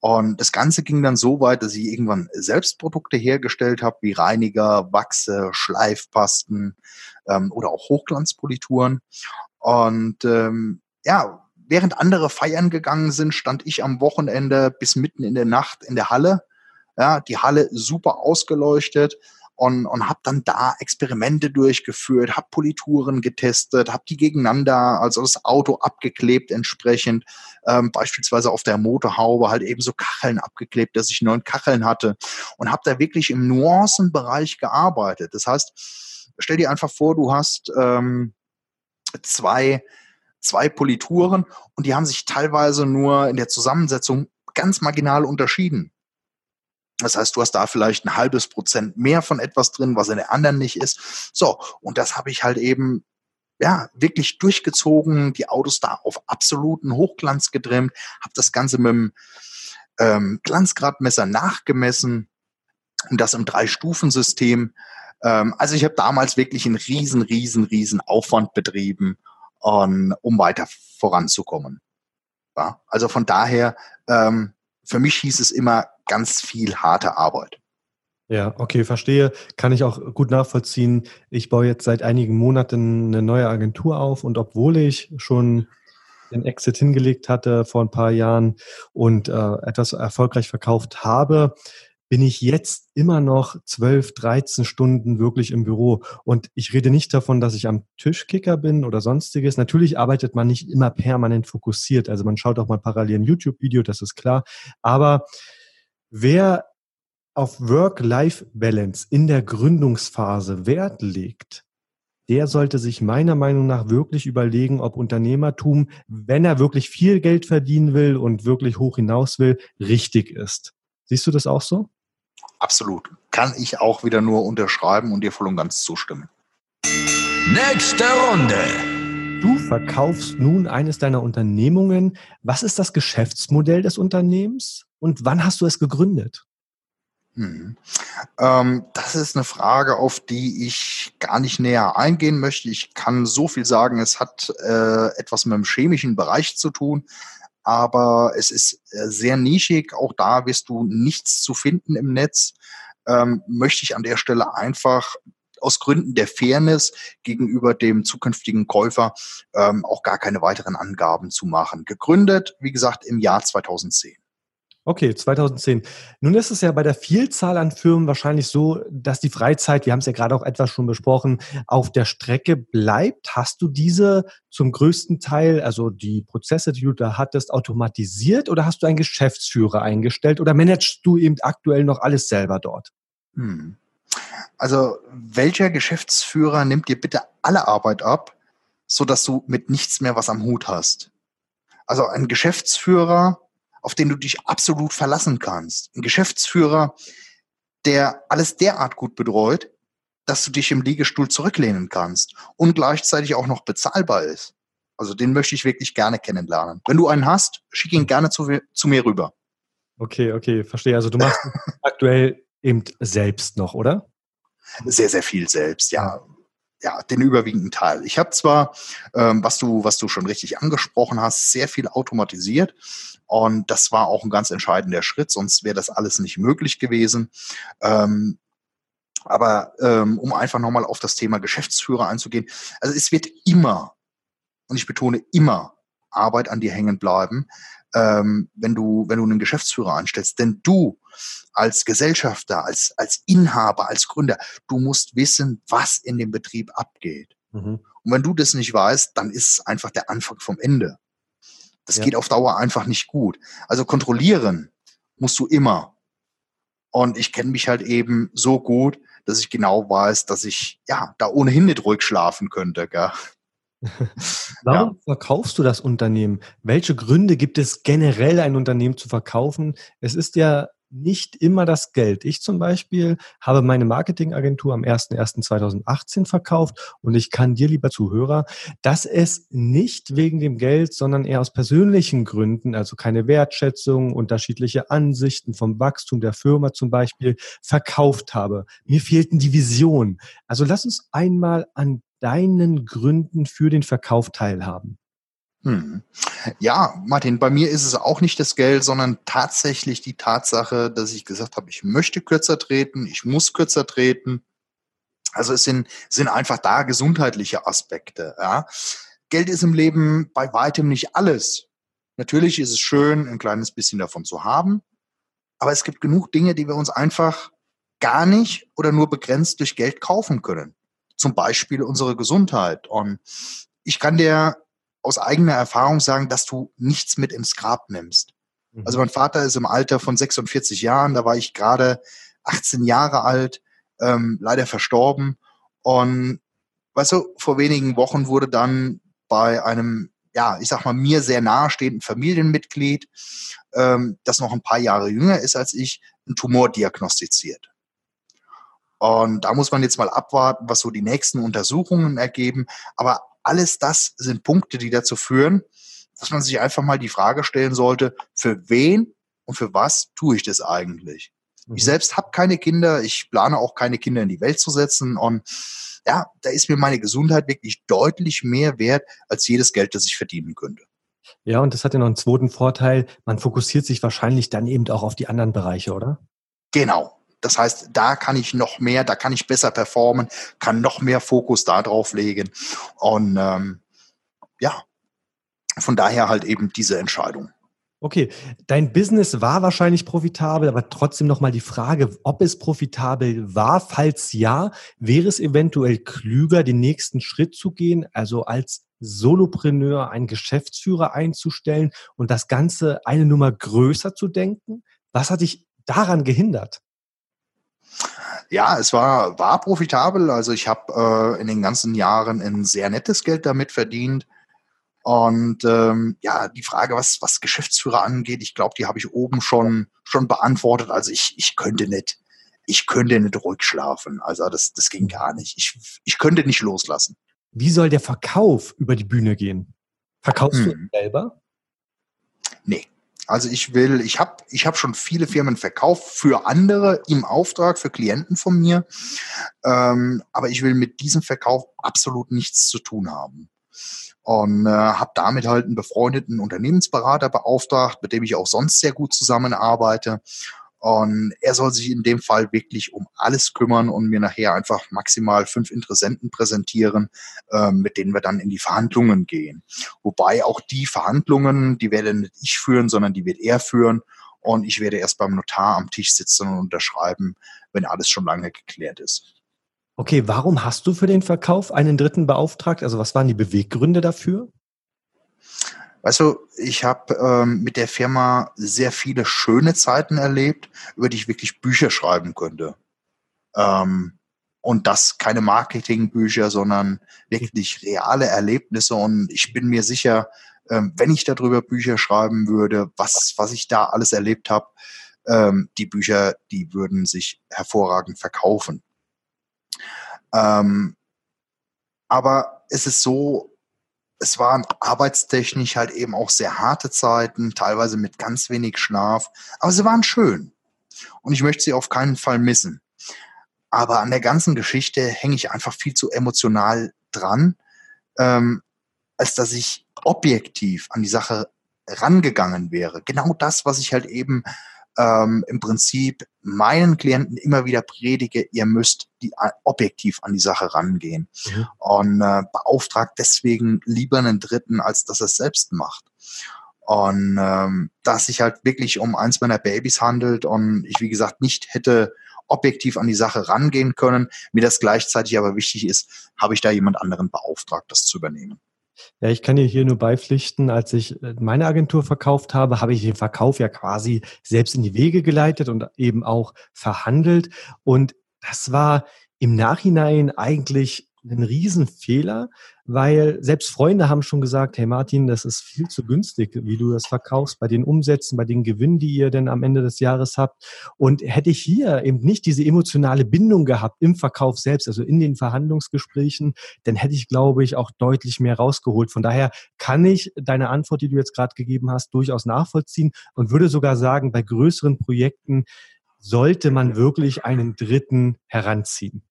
Und das Ganze ging dann so weit, dass ich irgendwann selbst Produkte hergestellt habe, wie Reiniger, Wachse, Schleifpasten ähm, oder auch Hochglanzpolituren. Und ähm, ja, während andere feiern gegangen sind, stand ich am Wochenende bis mitten in der Nacht in der Halle. Ja, die Halle super ausgeleuchtet und, und habe dann da Experimente durchgeführt, habe Polituren getestet, habe die gegeneinander, also das Auto abgeklebt entsprechend, ähm, beispielsweise auf der Motorhaube halt eben so Kacheln abgeklebt, dass ich neun Kacheln hatte und habe da wirklich im Nuancenbereich gearbeitet. Das heißt, stell dir einfach vor, du hast ähm, zwei zwei Polituren und die haben sich teilweise nur in der Zusammensetzung ganz marginal unterschieden. Das heißt, du hast da vielleicht ein halbes Prozent mehr von etwas drin, was in der anderen nicht ist. So, und das habe ich halt eben ja, wirklich durchgezogen, die Autos da auf absoluten Hochglanz gedrimmt, habe das Ganze mit dem ähm, Glanzgradmesser nachgemessen und das im Drei-Stufen-System. Ähm, also ich habe damals wirklich einen riesen, riesen, riesen Aufwand betrieben, um, um weiter voranzukommen. Ja, also von daher, ähm, für mich hieß es immer ganz viel harte Arbeit. Ja, okay, verstehe. Kann ich auch gut nachvollziehen. Ich baue jetzt seit einigen Monaten eine neue Agentur auf und obwohl ich schon den Exit hingelegt hatte vor ein paar Jahren und äh, etwas erfolgreich verkauft habe, bin ich jetzt immer noch 12, 13 Stunden wirklich im Büro. Und ich rede nicht davon, dass ich am Tischkicker bin oder sonstiges. Natürlich arbeitet man nicht immer permanent fokussiert. Also man schaut auch mal parallel ein YouTube-Video, das ist klar. Aber wer auf Work-Life-Balance in der Gründungsphase Wert legt, der sollte sich meiner Meinung nach wirklich überlegen, ob Unternehmertum, wenn er wirklich viel Geld verdienen will und wirklich hoch hinaus will, richtig ist. Siehst du das auch so? Absolut. Kann ich auch wieder nur unterschreiben und dir voll und ganz zustimmen. Nächste Runde. Du verkaufst nun eines deiner Unternehmungen. Was ist das Geschäftsmodell des Unternehmens und wann hast du es gegründet? Hm. Ähm, das ist eine Frage, auf die ich gar nicht näher eingehen möchte. Ich kann so viel sagen, es hat äh, etwas mit dem chemischen Bereich zu tun aber es ist äh, sehr nischig. Auch da wirst du nichts zu finden im Netz. Ähm, möchte ich an der Stelle einfach aus Gründen der Fairness gegenüber dem zukünftigen Käufer ähm, auch gar keine weiteren Angaben zu machen. Gegründet, wie gesagt, im Jahr 2010. Okay, 2010. Nun ist es ja bei der Vielzahl an Firmen wahrscheinlich so, dass die Freizeit, wir haben es ja gerade auch etwas schon besprochen, auf der Strecke bleibt. Hast du diese zum größten Teil, also die Prozesse, die du da hattest, automatisiert oder hast du einen Geschäftsführer eingestellt oder managst du eben aktuell noch alles selber dort? Hm. Also, welcher Geschäftsführer nimmt dir bitte alle Arbeit ab, sodass du mit nichts mehr was am Hut hast? Also, ein Geschäftsführer auf den du dich absolut verlassen kannst. Ein Geschäftsführer, der alles derart gut betreut, dass du dich im Liegestuhl zurücklehnen kannst und gleichzeitig auch noch bezahlbar ist. Also den möchte ich wirklich gerne kennenlernen. Wenn du einen hast, schick ihn gerne zu, zu mir rüber. Okay, okay, verstehe. Also du machst aktuell eben selbst noch, oder? Sehr, sehr viel selbst, ja ja, den überwiegenden Teil. Ich habe zwar, ähm, was du, was du schon richtig angesprochen hast, sehr viel automatisiert und das war auch ein ganz entscheidender Schritt, sonst wäre das alles nicht möglich gewesen. Ähm, Aber ähm, um einfach nochmal auf das Thema Geschäftsführer einzugehen, also es wird immer, und ich betone immer, Arbeit an dir hängen bleiben, ähm, wenn du, wenn du einen Geschäftsführer anstellst. Denn du als Gesellschafter, als, als Inhaber, als Gründer, du musst wissen, was in dem Betrieb abgeht. Mhm. Und wenn du das nicht weißt, dann ist es einfach der Anfang vom Ende. Das ja. geht auf Dauer einfach nicht gut. Also kontrollieren musst du immer. Und ich kenne mich halt eben so gut, dass ich genau weiß, dass ich ja da ohnehin nicht ruhig schlafen könnte. Gell? Warum ja. verkaufst du das Unternehmen? Welche Gründe gibt es generell, ein Unternehmen zu verkaufen? Es ist ja nicht immer das Geld. Ich zum Beispiel habe meine Marketingagentur am 01.01.2018 verkauft und ich kann dir, lieber Zuhörer, dass es nicht wegen dem Geld, sondern eher aus persönlichen Gründen, also keine Wertschätzung, unterschiedliche Ansichten vom Wachstum der Firma zum Beispiel, verkauft habe. Mir fehlten die Visionen. Also lass uns einmal an deinen Gründen für den Verkauf teilhaben. Hm. Ja, Martin, bei mir ist es auch nicht das Geld, sondern tatsächlich die Tatsache, dass ich gesagt habe, ich möchte kürzer treten, ich muss kürzer treten. Also es sind, sind einfach da gesundheitliche Aspekte. Ja. Geld ist im Leben bei weitem nicht alles. Natürlich ist es schön, ein kleines bisschen davon zu haben, aber es gibt genug Dinge, die wir uns einfach gar nicht oder nur begrenzt durch Geld kaufen können. Zum Beispiel unsere Gesundheit. Und ich kann dir aus eigener Erfahrung sagen, dass du nichts mit ins Grab nimmst. Mhm. Also mein Vater ist im Alter von 46 Jahren, da war ich gerade 18 Jahre alt, ähm, leider verstorben. Und weißt du, vor wenigen Wochen wurde dann bei einem, ja, ich sag mal, mir sehr nahestehenden Familienmitglied, ähm, das noch ein paar Jahre jünger ist als ich, ein Tumor diagnostiziert. Und da muss man jetzt mal abwarten, was so die nächsten Untersuchungen ergeben. Aber alles das sind Punkte, die dazu führen, dass man sich einfach mal die Frage stellen sollte, für wen und für was tue ich das eigentlich? Mhm. Ich selbst habe keine Kinder, ich plane auch keine Kinder in die Welt zu setzen und ja, da ist mir meine Gesundheit wirklich deutlich mehr wert als jedes Geld, das ich verdienen könnte. Ja, und das hat ja noch einen zweiten Vorteil, man fokussiert sich wahrscheinlich dann eben auch auf die anderen Bereiche, oder? Genau, das heißt, da kann ich noch mehr, da kann ich besser performen, kann noch mehr Fokus darauf legen. Und ähm, ja, von daher halt eben diese Entscheidung. Okay, dein Business war wahrscheinlich profitabel, aber trotzdem nochmal die Frage, ob es profitabel war. Falls ja, wäre es eventuell klüger, den nächsten Schritt zu gehen, also als Solopreneur einen Geschäftsführer einzustellen und das Ganze eine Nummer größer zu denken? Was hat dich daran gehindert? Ja, es war, war profitabel. Also ich habe äh, in den ganzen Jahren ein sehr nettes Geld damit verdient. Und ähm, ja, die Frage, was, was Geschäftsführer angeht, ich glaube, die habe ich oben schon, schon beantwortet. Also ich, ich könnte nicht, ich könnte nicht ruhig schlafen. Also das, das ging gar nicht. Ich, ich könnte nicht loslassen. Wie soll der Verkauf über die Bühne gehen? Verkaufst hm. du selber? Nee. Also ich will, ich habe ich hab schon viele Firmen verkauft für andere im Auftrag, für Klienten von mir. Ähm, aber ich will mit diesem Verkauf absolut nichts zu tun haben. Und äh, habe damit halt einen befreundeten Unternehmensberater beauftragt, mit dem ich auch sonst sehr gut zusammenarbeite. Und er soll sich in dem Fall wirklich um alles kümmern und mir nachher einfach maximal fünf Interessenten präsentieren, äh, mit denen wir dann in die Verhandlungen gehen. Wobei auch die Verhandlungen, die werde nicht ich führen, sondern die wird er führen. Und ich werde erst beim Notar am Tisch sitzen und unterschreiben, wenn alles schon lange geklärt ist. Okay, warum hast du für den Verkauf einen Dritten beauftragt? Also was waren die Beweggründe dafür? Weißt du, ich habe ähm, mit der Firma sehr viele schöne Zeiten erlebt, über die ich wirklich Bücher schreiben könnte. Ähm, und das keine Marketingbücher, sondern wirklich reale Erlebnisse. Und ich bin mir sicher, ähm, wenn ich darüber Bücher schreiben würde, was, was ich da alles erlebt habe, ähm, die Bücher, die würden sich hervorragend verkaufen. Ähm, aber es ist so, es waren arbeitstechnisch halt eben auch sehr harte Zeiten, teilweise mit ganz wenig Schlaf, aber sie waren schön. Und ich möchte sie auf keinen Fall missen. Aber an der ganzen Geschichte hänge ich einfach viel zu emotional dran, ähm, als dass ich objektiv an die Sache rangegangen wäre. Genau das, was ich halt eben ähm, im Prinzip meinen Klienten immer wieder predige, ihr müsst die, äh, objektiv an die Sache rangehen mhm. und äh, beauftragt deswegen lieber einen Dritten, als dass er es selbst macht. Und ähm, dass sich halt wirklich um eins meiner Babys handelt und ich, wie gesagt, nicht hätte objektiv an die Sache rangehen können, mir das gleichzeitig aber wichtig ist, habe ich da jemand anderen beauftragt, das zu übernehmen. Ja, ich kann dir hier nur beipflichten, als ich äh, meine Agentur verkauft habe, habe ich den Verkauf ja quasi selbst in die Wege geleitet und eben auch verhandelt. Und das war im Nachhinein eigentlich ein Riesenfehler, weil selbst Freunde haben schon gesagt, hey Martin, das ist viel zu günstig, wie du das verkaufst bei den Umsätzen, bei den Gewinnen, die ihr denn am Ende des Jahres habt. Und hätte ich hier eben nicht diese emotionale Bindung gehabt im Verkauf selbst, also in den Verhandlungsgesprächen, dann hätte ich, glaube ich, auch deutlich mehr rausgeholt. Von daher kann ich deine Antwort, die du jetzt gerade gegeben hast, durchaus nachvollziehen und würde sogar sagen, bei größeren Projekten sollte man wirklich einen Dritten heranziehen.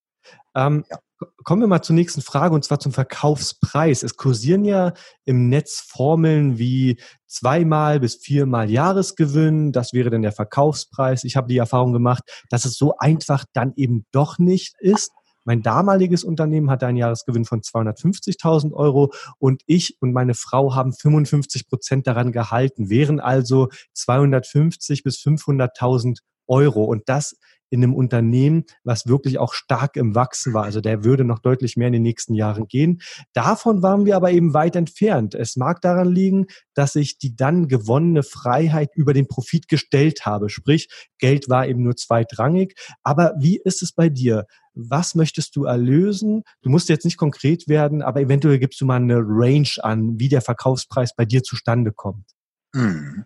Ähm, ja. Kommen wir mal zur nächsten Frage und zwar zum Verkaufspreis. Es kursieren ja im Netz Formeln wie zweimal bis viermal Jahresgewinn. Das wäre dann der Verkaufspreis. Ich habe die Erfahrung gemacht, dass es so einfach dann eben doch nicht ist. Mein damaliges Unternehmen hatte einen Jahresgewinn von 250.000 Euro und ich und meine Frau haben 55 Prozent daran gehalten, wären also 250 bis 500.000 Euro. Und das in einem Unternehmen, was wirklich auch stark im Wachsen war. Also der würde noch deutlich mehr in den nächsten Jahren gehen. Davon waren wir aber eben weit entfernt. Es mag daran liegen, dass ich die dann gewonnene Freiheit über den Profit gestellt habe. Sprich, Geld war eben nur zweitrangig. Aber wie ist es bei dir? Was möchtest du erlösen? Du musst jetzt nicht konkret werden, aber eventuell gibst du mal eine Range an, wie der Verkaufspreis bei dir zustande kommt. Hm.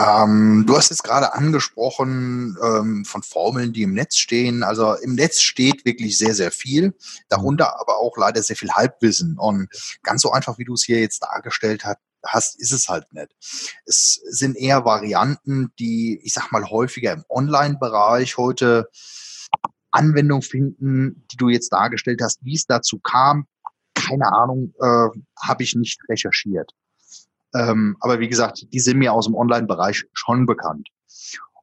Ähm, du hast jetzt gerade angesprochen ähm, von Formeln, die im Netz stehen. Also im Netz steht wirklich sehr, sehr viel, darunter aber auch leider sehr viel Halbwissen. Und ganz so einfach, wie du es hier jetzt dargestellt hast, hast, ist es halt nicht. Es sind eher Varianten, die, ich sag mal, häufiger im Online-Bereich heute Anwendung finden, die du jetzt dargestellt hast. Wie es dazu kam, keine Ahnung, äh, habe ich nicht recherchiert. Ähm, aber wie gesagt, die sind mir aus dem Online-Bereich schon bekannt.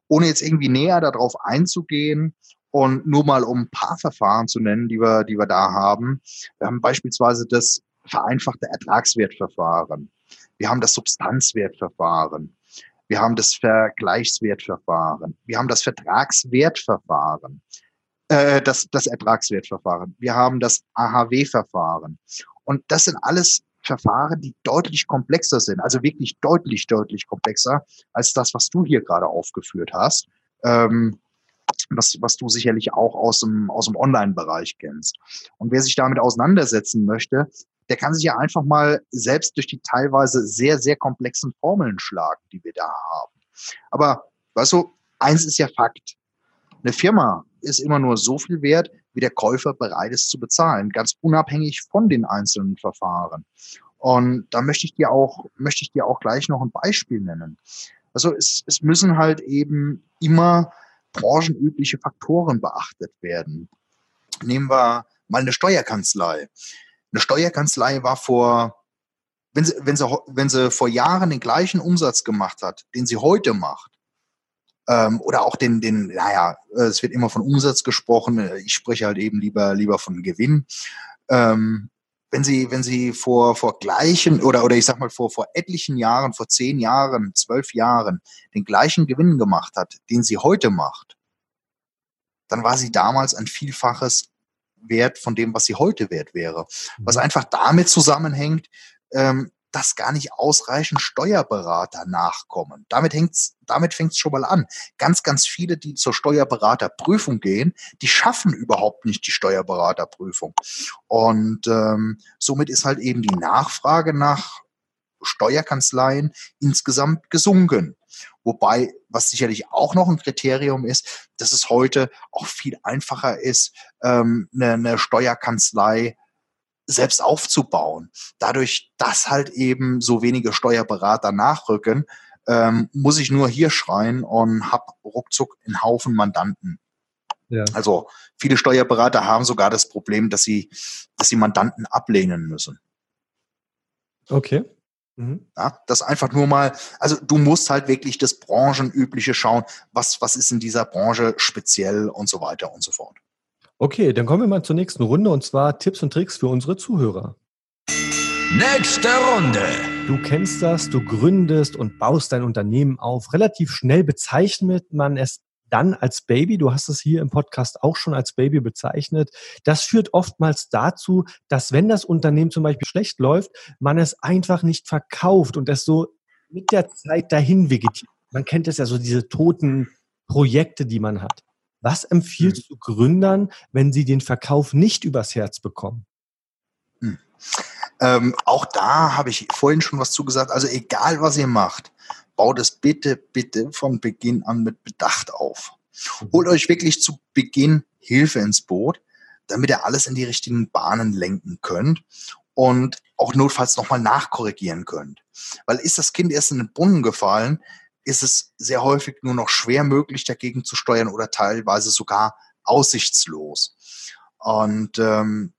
Ohne jetzt irgendwie näher darauf einzugehen und nur mal um ein paar Verfahren zu nennen, die wir, die wir da haben. Wir haben beispielsweise das vereinfachte Ertragswertverfahren. Wir haben das Substanzwertverfahren. Wir haben das Vergleichswertverfahren. Wir haben das Vertragswertverfahren. Äh, das, das Ertragswertverfahren. Wir haben das AHW-Verfahren. Und das sind alles Verfahren, die deutlich komplexer sind, also wirklich deutlich, deutlich komplexer als das, was du hier gerade aufgeführt hast. Ähm, was, was du sicherlich auch aus dem, aus dem Online-Bereich kennst. Und wer sich damit auseinandersetzen möchte, der kann sich ja einfach mal selbst durch die teilweise sehr, sehr komplexen Formeln schlagen, die wir da haben. Aber weißt du, eins ist ja Fakt. Eine Firma ist immer nur so viel wert, wie der Käufer bereit ist zu bezahlen, ganz unabhängig von den einzelnen Verfahren. Und da möchte ich dir auch, möchte ich dir auch gleich noch ein Beispiel nennen. Also es, es müssen halt eben immer branchenübliche Faktoren beachtet werden. Nehmen wir mal eine Steuerkanzlei. Eine Steuerkanzlei war vor, wenn sie, wenn sie, wenn sie vor Jahren den gleichen Umsatz gemacht hat, den sie heute macht, ähm, oder auch den, den, naja, es wird immer von Umsatz gesprochen, ich spreche halt eben lieber, lieber von Gewinn. Ähm, wenn sie, wenn sie vor, vor gleichen oder, oder ich sag mal vor, vor etlichen Jahren, vor zehn Jahren, zwölf Jahren den gleichen Gewinn gemacht hat, den sie heute macht, dann war sie damals ein Vielfaches wert von dem, was sie heute wert wäre. Was mhm. einfach damit zusammenhängt, ähm, dass gar nicht ausreichend Steuerberater nachkommen. Damit hängt's, damit fängt's schon mal an. Ganz, ganz viele, die zur Steuerberaterprüfung gehen, die schaffen überhaupt nicht die Steuerberaterprüfung. Und ähm, somit ist halt eben die Nachfrage nach Steuerkanzleien insgesamt gesunken. Wobei, was sicherlich auch noch ein Kriterium ist, dass es heute auch viel einfacher ist, ähm, eine, eine Steuerkanzlei selbst aufzubauen. Dadurch, dass halt eben so wenige Steuerberater nachrücken, ähm, muss ich nur hier schreien und habe ruckzuck einen Haufen Mandanten. Ja. Also viele Steuerberater haben sogar das Problem, dass sie, dass sie Mandanten ablehnen müssen. Okay. Mhm. Ja, das einfach nur mal, also du musst halt wirklich das Branchenübliche schauen, was, was ist in dieser Branche speziell und so weiter und so fort. Okay, dann kommen wir mal zur nächsten Runde und zwar Tipps und Tricks für unsere Zuhörer. Nächste Runde. Du kennst das, du gründest und baust dein Unternehmen auf. Relativ schnell bezeichnet man es dann als Baby. Du hast es hier im Podcast auch schon als Baby bezeichnet. Das führt oftmals dazu, dass wenn das Unternehmen zum Beispiel schlecht läuft, man es einfach nicht verkauft und es so mit der Zeit dahin vegetiert. Man kennt es ja so, diese toten Projekte, die man hat. Was empfiehlst hm. du Gründern, wenn sie den Verkauf nicht übers Herz bekommen? Hm. Ähm, auch da habe ich vorhin schon was zugesagt. Also egal, was ihr macht, baut es bitte, bitte von Beginn an mit Bedacht auf. Mhm. Holt euch wirklich zu Beginn Hilfe ins Boot, damit ihr alles in die richtigen Bahnen lenken könnt und auch notfalls nochmal nachkorrigieren könnt. Weil ist das Kind erst in den Brunnen gefallen, ist es sehr häufig nur noch schwer möglich, dagegen zu steuern oder teilweise sogar aussichtslos. Und ähm,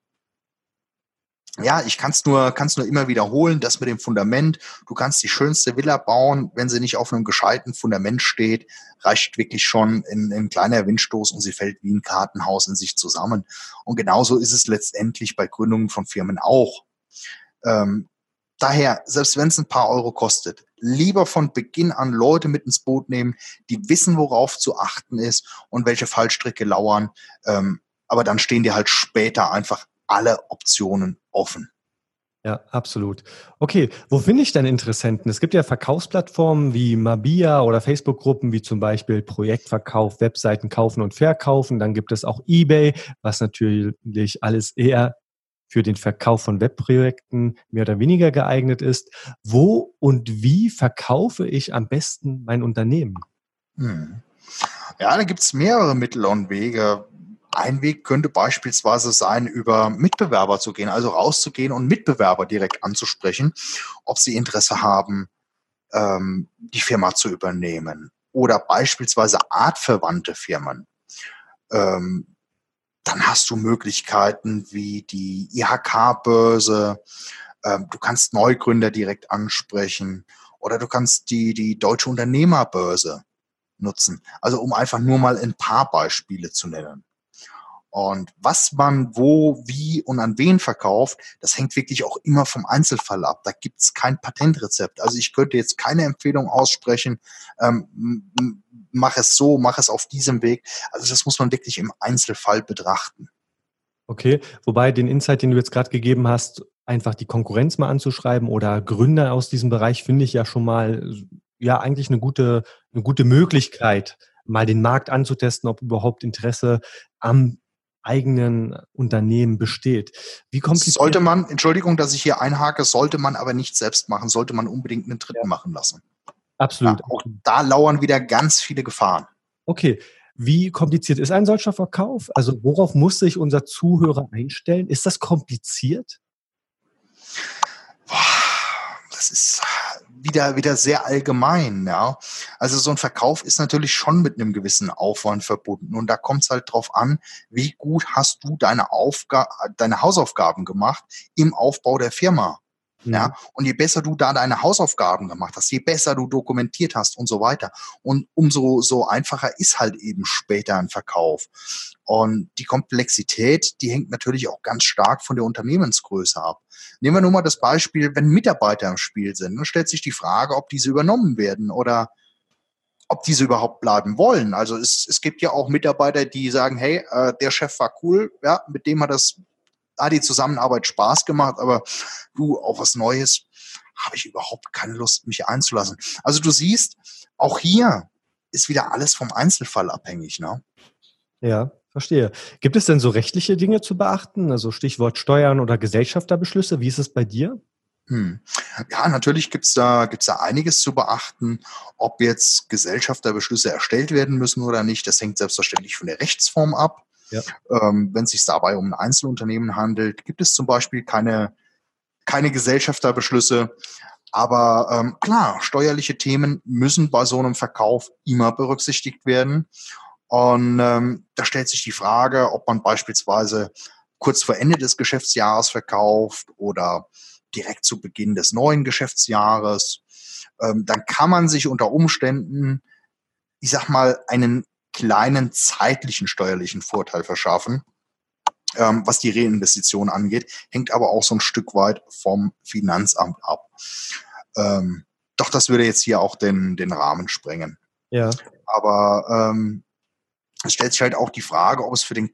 ja, ich kann es nur, kann's nur immer wiederholen, das mit dem Fundament. Du kannst die schönste Villa bauen, wenn sie nicht auf einem gescheiten Fundament steht, reicht wirklich schon ein, ein kleiner Windstoß und sie fällt wie ein Kartenhaus in sich zusammen. Und genauso ist es letztendlich bei Gründungen von Firmen auch. Ähm, daher, selbst wenn es ein paar Euro kostet, lieber von Beginn an Leute mit ins Boot nehmen, die wissen, worauf zu achten ist und welche Fallstricke lauern. Ähm, aber dann stehen dir halt später einfach alle Optionen offen. Ja, absolut. Okay, wo finde ich denn Interessenten? Es gibt ja Verkaufsplattformen wie Mabia oder Facebook-Gruppen wie zum Beispiel Projektverkauf, Webseiten kaufen und verkaufen. Dann gibt es auch eBay, was natürlich alles eher für den Verkauf von Webprojekten mehr oder weniger geeignet ist. Wo und wie verkaufe ich am besten mein Unternehmen? Hm. Ja, da gibt es mehrere Mittel und Wege. Ein Weg könnte beispielsweise sein, über Mitbewerber zu gehen, also rauszugehen und Mitbewerber direkt anzusprechen, ob sie Interesse haben, ähm, die Firma zu übernehmen. Oder beispielsweise artverwandte Firmen. Ähm, dann hast du Möglichkeiten wie die IHK-Börse. Ähm, du kannst Neugründer direkt ansprechen oder du kannst die, die Deutsche Unternehmerbörse nutzen. Also um einfach nur mal ein paar Beispiele zu nennen. Und was man wo, wie und an wen verkauft, das hängt wirklich auch immer vom Einzelfall ab. Da gibt's kein Patentrezept. Also ich könnte jetzt keine Empfehlung aussprechen, ähm, mach es so, mach es auf diesem Weg. Also das muss man wirklich im Einzelfall betrachten. Okay, wobei den Insight, den du jetzt gerade gegeben hast, einfach die Konkurrenz mal anzuschreiben oder Gründer aus diesem Bereich, finde ich ja schon mal ja eigentlich eine gute, eine gute Möglichkeit, mal den Markt anzutesten, ob überhaupt Interesse am eigenen Unternehmen besteht. Wie kompliziert sollte man, Entschuldigung, dass ich hier einhake, sollte man aber nicht selbst machen, sollte man unbedingt einen Dritten ja. machen lassen. Absolut. Ja, auch da lauern wieder ganz viele Gefahren. Okay. Wie kompliziert ist ein solcher Verkauf? Also worauf muss sich unser Zuhörer einstellen? Ist das kompliziert? Das ist wieder, wieder sehr allgemein, ja. Also so ein Verkauf ist natürlich schon mit einem gewissen Aufwand verbunden. Und da kommt es halt drauf an, wie gut hast du deine Aufga deine Hausaufgaben gemacht im Aufbau der Firma. Ja, und je besser du da deine Hausaufgaben gemacht hast, je besser du dokumentiert hast und so weiter. Und umso so einfacher ist halt eben später ein Verkauf. Und die Komplexität, die hängt natürlich auch ganz stark von der Unternehmensgröße ab. Nehmen wir nur mal das Beispiel, wenn Mitarbeiter im Spiel sind, dann stellt sich die Frage, ob diese übernommen werden oder ob diese überhaupt bleiben wollen. Also es, es gibt ja auch Mitarbeiter, die sagen, hey, äh, der Chef war cool, ja, mit dem hat das hat die Zusammenarbeit Spaß gemacht, aber du, auf was Neues habe ich überhaupt keine Lust, mich einzulassen. Also du siehst, auch hier ist wieder alles vom Einzelfall abhängig, ne? Ja, verstehe. Gibt es denn so rechtliche Dinge zu beachten? Also Stichwort Steuern oder Gesellschafterbbeschlüsse. Wie ist es bei dir? Hm. Ja, natürlich gibt's da, gibt's da einiges zu beachten. Ob jetzt Gesellschafterbeschlüsse erstellt werden müssen oder nicht, das hängt selbstverständlich von der Rechtsform ab. Ähm, wenn es sich dabei um ein Einzelunternehmen handelt, gibt es zum Beispiel keine, keine Gesellschafterbeschlüsse. Aber ähm, klar, steuerliche Themen müssen bei so einem Verkauf immer berücksichtigt werden. Und ähm, da stellt sich die Frage, ob man beispielsweise kurz vor Ende des Geschäftsjahres verkauft oder direkt zu Beginn des neuen Geschäftsjahres, ähm, dann kann man sich unter Umständen, ich sag mal, einen kleinen zeitlichen steuerlichen Vorteil verschaffen, ähm, was die Reinvestition angeht, hängt aber auch so ein Stück weit vom Finanzamt ab. Ähm, doch das würde jetzt hier auch den, den Rahmen sprengen. Ja. Aber ähm, es stellt sich halt auch die Frage, ob es für den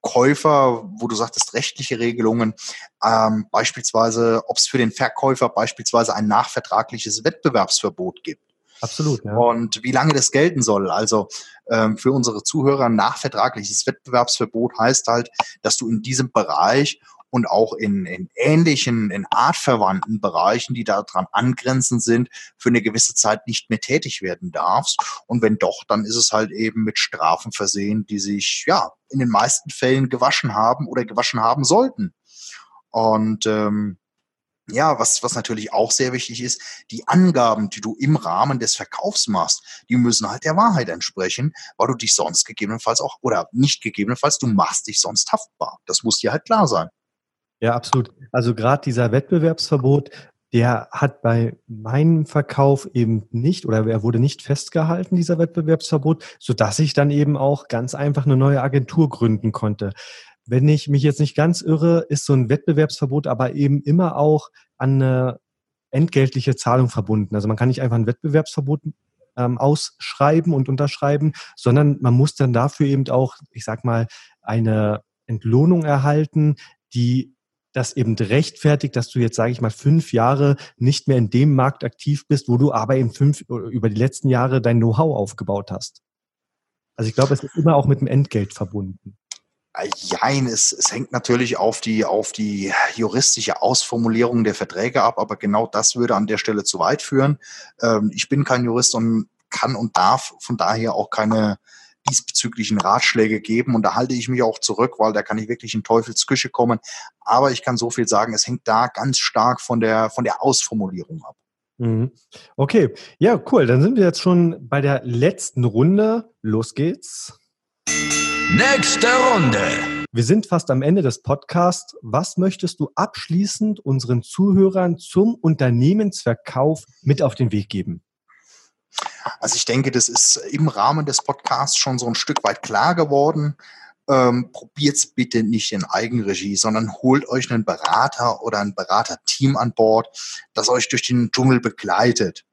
Käufer, wo du sagtest, rechtliche Regelungen, ähm, beispielsweise, ob es für den Verkäufer beispielsweise ein nachvertragliches Wettbewerbsverbot gibt. Absolut. Ja. Und wie lange das gelten soll. Also ähm, für unsere Zuhörer nachvertragliches Wettbewerbsverbot heißt halt, dass du in diesem Bereich und auch in, in ähnlichen, in artverwandten Bereichen, die daran angrenzend sind, für eine gewisse Zeit nicht mehr tätig werden darfst. Und wenn doch, dann ist es halt eben mit Strafen versehen, die sich ja in den meisten Fällen gewaschen haben oder gewaschen haben sollten. Und ähm, ja, was, was natürlich auch sehr wichtig ist, die Angaben, die du im Rahmen des Verkaufs machst, die müssen halt der Wahrheit entsprechen, weil du dich sonst gegebenenfalls auch, oder nicht gegebenenfalls, du machst dich sonst haftbar. Das muss dir halt klar sein. Ja, absolut. Also gerade dieser Wettbewerbsverbot, der hat bei meinem Verkauf eben nicht oder er wurde nicht festgehalten, dieser Wettbewerbsverbot, sodass ich dann eben auch ganz einfach eine neue Agentur gründen konnte. Wenn ich mich jetzt nicht ganz irre, ist so ein Wettbewerbsverbot aber eben immer auch an eine entgeltliche Zahlung verbunden. Also man kann nicht einfach ein Wettbewerbsverbot ähm, ausschreiben und unterschreiben, sondern man muss dann dafür eben auch, ich sag mal, eine Entlohnung erhalten, die das eben rechtfertigt, dass du jetzt, sage ich mal, fünf Jahre nicht mehr in dem Markt aktiv bist, wo du aber eben fünf über die letzten Jahre dein Know-how aufgebaut hast. Also ich glaube, es ist immer auch mit dem Entgelt verbunden. Jein, es, es hängt natürlich auf die, auf die juristische Ausformulierung der Verträge ab, aber genau das würde an der Stelle zu weit führen. Ähm, ich bin kein Jurist und kann und darf von daher auch keine, diesbezüglichen Ratschläge geben. Und da halte ich mich auch zurück, weil da kann ich wirklich in Teufelsküche kommen. Aber ich kann so viel sagen, es hängt da ganz stark von der, von der Ausformulierung ab. Mhm. Okay, ja, cool. Dann sind wir jetzt schon bei der letzten Runde. Los geht's. Nächste Runde. Wir sind fast am Ende des Podcasts. Was möchtest du abschließend unseren Zuhörern zum Unternehmensverkauf mit auf den Weg geben? Also ich denke, das ist im Rahmen des Podcasts schon so ein Stück weit klar geworden. Ähm, Probiert es bitte nicht in Eigenregie, sondern holt euch einen Berater oder ein Beraterteam an Bord, das euch durch den Dschungel begleitet.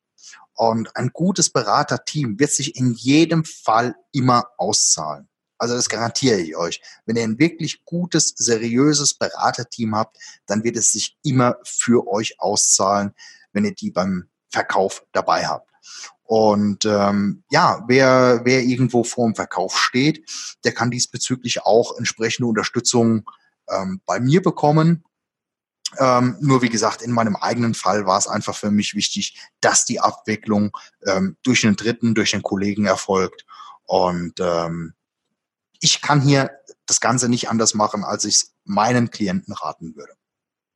Und ein gutes Beraterteam wird sich in jedem Fall immer auszahlen. Also das garantiere ich euch. Wenn ihr ein wirklich gutes, seriöses Beraterteam habt, dann wird es sich immer für euch auszahlen, wenn ihr die beim Verkauf dabei habt. Und ähm, ja, wer, wer irgendwo vor dem Verkauf steht, der kann diesbezüglich auch entsprechende Unterstützung ähm, bei mir bekommen. Ähm, nur wie gesagt, in meinem eigenen Fall war es einfach für mich wichtig, dass die Abwicklung ähm, durch einen Dritten, durch einen Kollegen erfolgt. Und ähm, ich kann hier das Ganze nicht anders machen, als ich es meinen Klienten raten würde.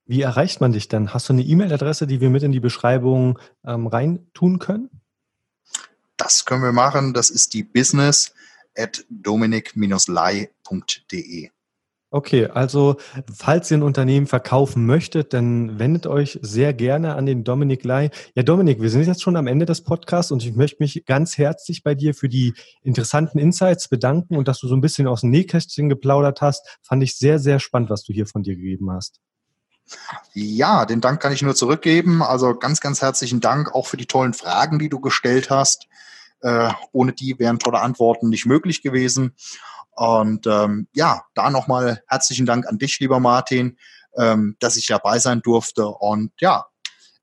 Wie erreicht man dich dann? Hast du eine E-Mail-Adresse, die wir mit in die Beschreibung ähm, reintun können? Das können wir machen. Das ist die business at dominic-lei.de. Okay, also falls ihr ein Unternehmen verkaufen möchtet, dann wendet euch sehr gerne an den Dominik Lai. Ja, Dominik, wir sind jetzt schon am Ende des Podcasts und ich möchte mich ganz herzlich bei dir für die interessanten Insights bedanken und dass du so ein bisschen aus dem Nähkästchen geplaudert hast. Fand ich sehr, sehr spannend, was du hier von dir gegeben hast. Ja, den Dank kann ich nur zurückgeben. Also ganz, ganz herzlichen Dank auch für die tollen Fragen, die du gestellt hast. Äh, ohne die wären tolle Antworten nicht möglich gewesen. Und ähm, ja, da nochmal herzlichen Dank an dich, lieber Martin, ähm, dass ich dabei sein durfte. Und ja,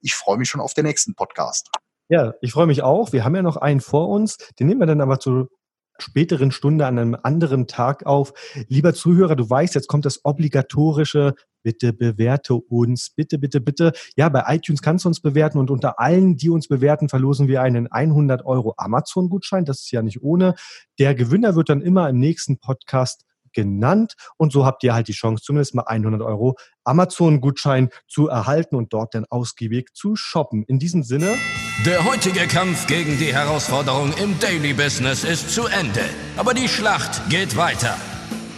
ich freue mich schon auf den nächsten Podcast. Ja, ich freue mich auch. Wir haben ja noch einen vor uns. Den nehmen wir dann aber zu späteren Stunde an einem anderen Tag auf. Lieber Zuhörer, du weißt, jetzt kommt das obligatorische bitte bewerte uns, bitte, bitte, bitte. Ja, bei iTunes kannst du uns bewerten und unter allen, die uns bewerten, verlosen wir einen 100 Euro Amazon-Gutschein. Das ist ja nicht ohne. Der Gewinner wird dann immer im nächsten Podcast genannt und so habt ihr halt die Chance, zumindest mal 100 Euro Amazon-Gutschein zu erhalten und dort dann ausgiebig zu shoppen. In diesem Sinne. Der heutige Kampf gegen die Herausforderung im Daily Business ist zu Ende, aber die Schlacht geht weiter.